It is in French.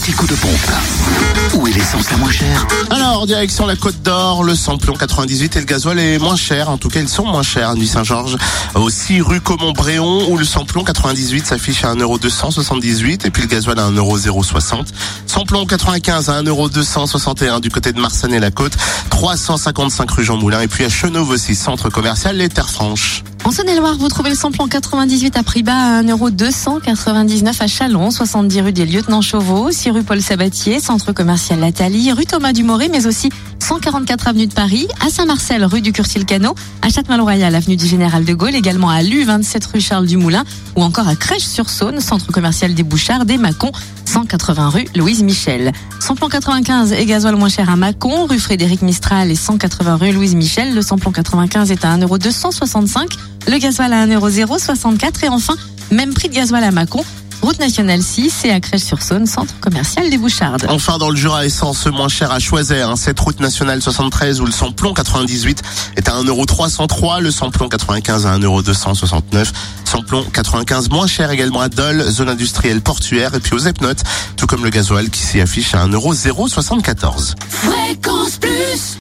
petit coup de pompe. Où est l'essence la moins chère Alors, direction la Côte d'Or, le samplon 98 et le gasoil est moins cher. En tout cas, ils sont moins chers à Nuit Saint-Georges. Aussi, rue Comont-Bréon, où le samplon 98 s'affiche à 1,278€ et puis le gasoil à 1,060€. Samplon 95 à 1,261€ du côté de Marsanne et la Côte. 355 rue Jean Moulin et puis à Chenauve aussi, centre commercial Les Terres Franches. En Saône-et-Loire, vous trouvez le samplon 98 à prix bas à 1,299€ à Chalon, 70 rue des Lieutenants Chauveau, 6 rue Paul Sabatier, centre commercial Lathalie, rue Thomas Dumoré, mais aussi 144 avenue de Paris, à Saint-Marcel, rue du Curtil-Cano, à Châtellerault-Royal, avenue du Général de Gaulle, également à Lu, 27 rue Charles Dumoulin, ou encore à Crèche-sur-Saône, centre commercial des Bouchards, des Mâcons, 180 rue Louise Michel. Samplon 95 et gasoil moins cher à Mâcon, rue Frédéric Mistral et 180 rue Louise Michel. Le samplon 95 est à 1,265€, le gasoil à 1,064€ et enfin, même prix de gasoil à Mâcon. Route nationale 6 et à Crèche-sur-Saône, centre commercial des Bouchardes. Enfin, dans le Jura, essence moins cher à Choiser, hein, cette route nationale 73 où le samplon 98 est à 1,303€, le samplon 95 à 1,269€, samplon 95 moins cher également à Dole, zone industrielle portuaire et puis aux Epnotes, tout comme le gasoil qui s'y affiche à 1,074€. Fréquence Plus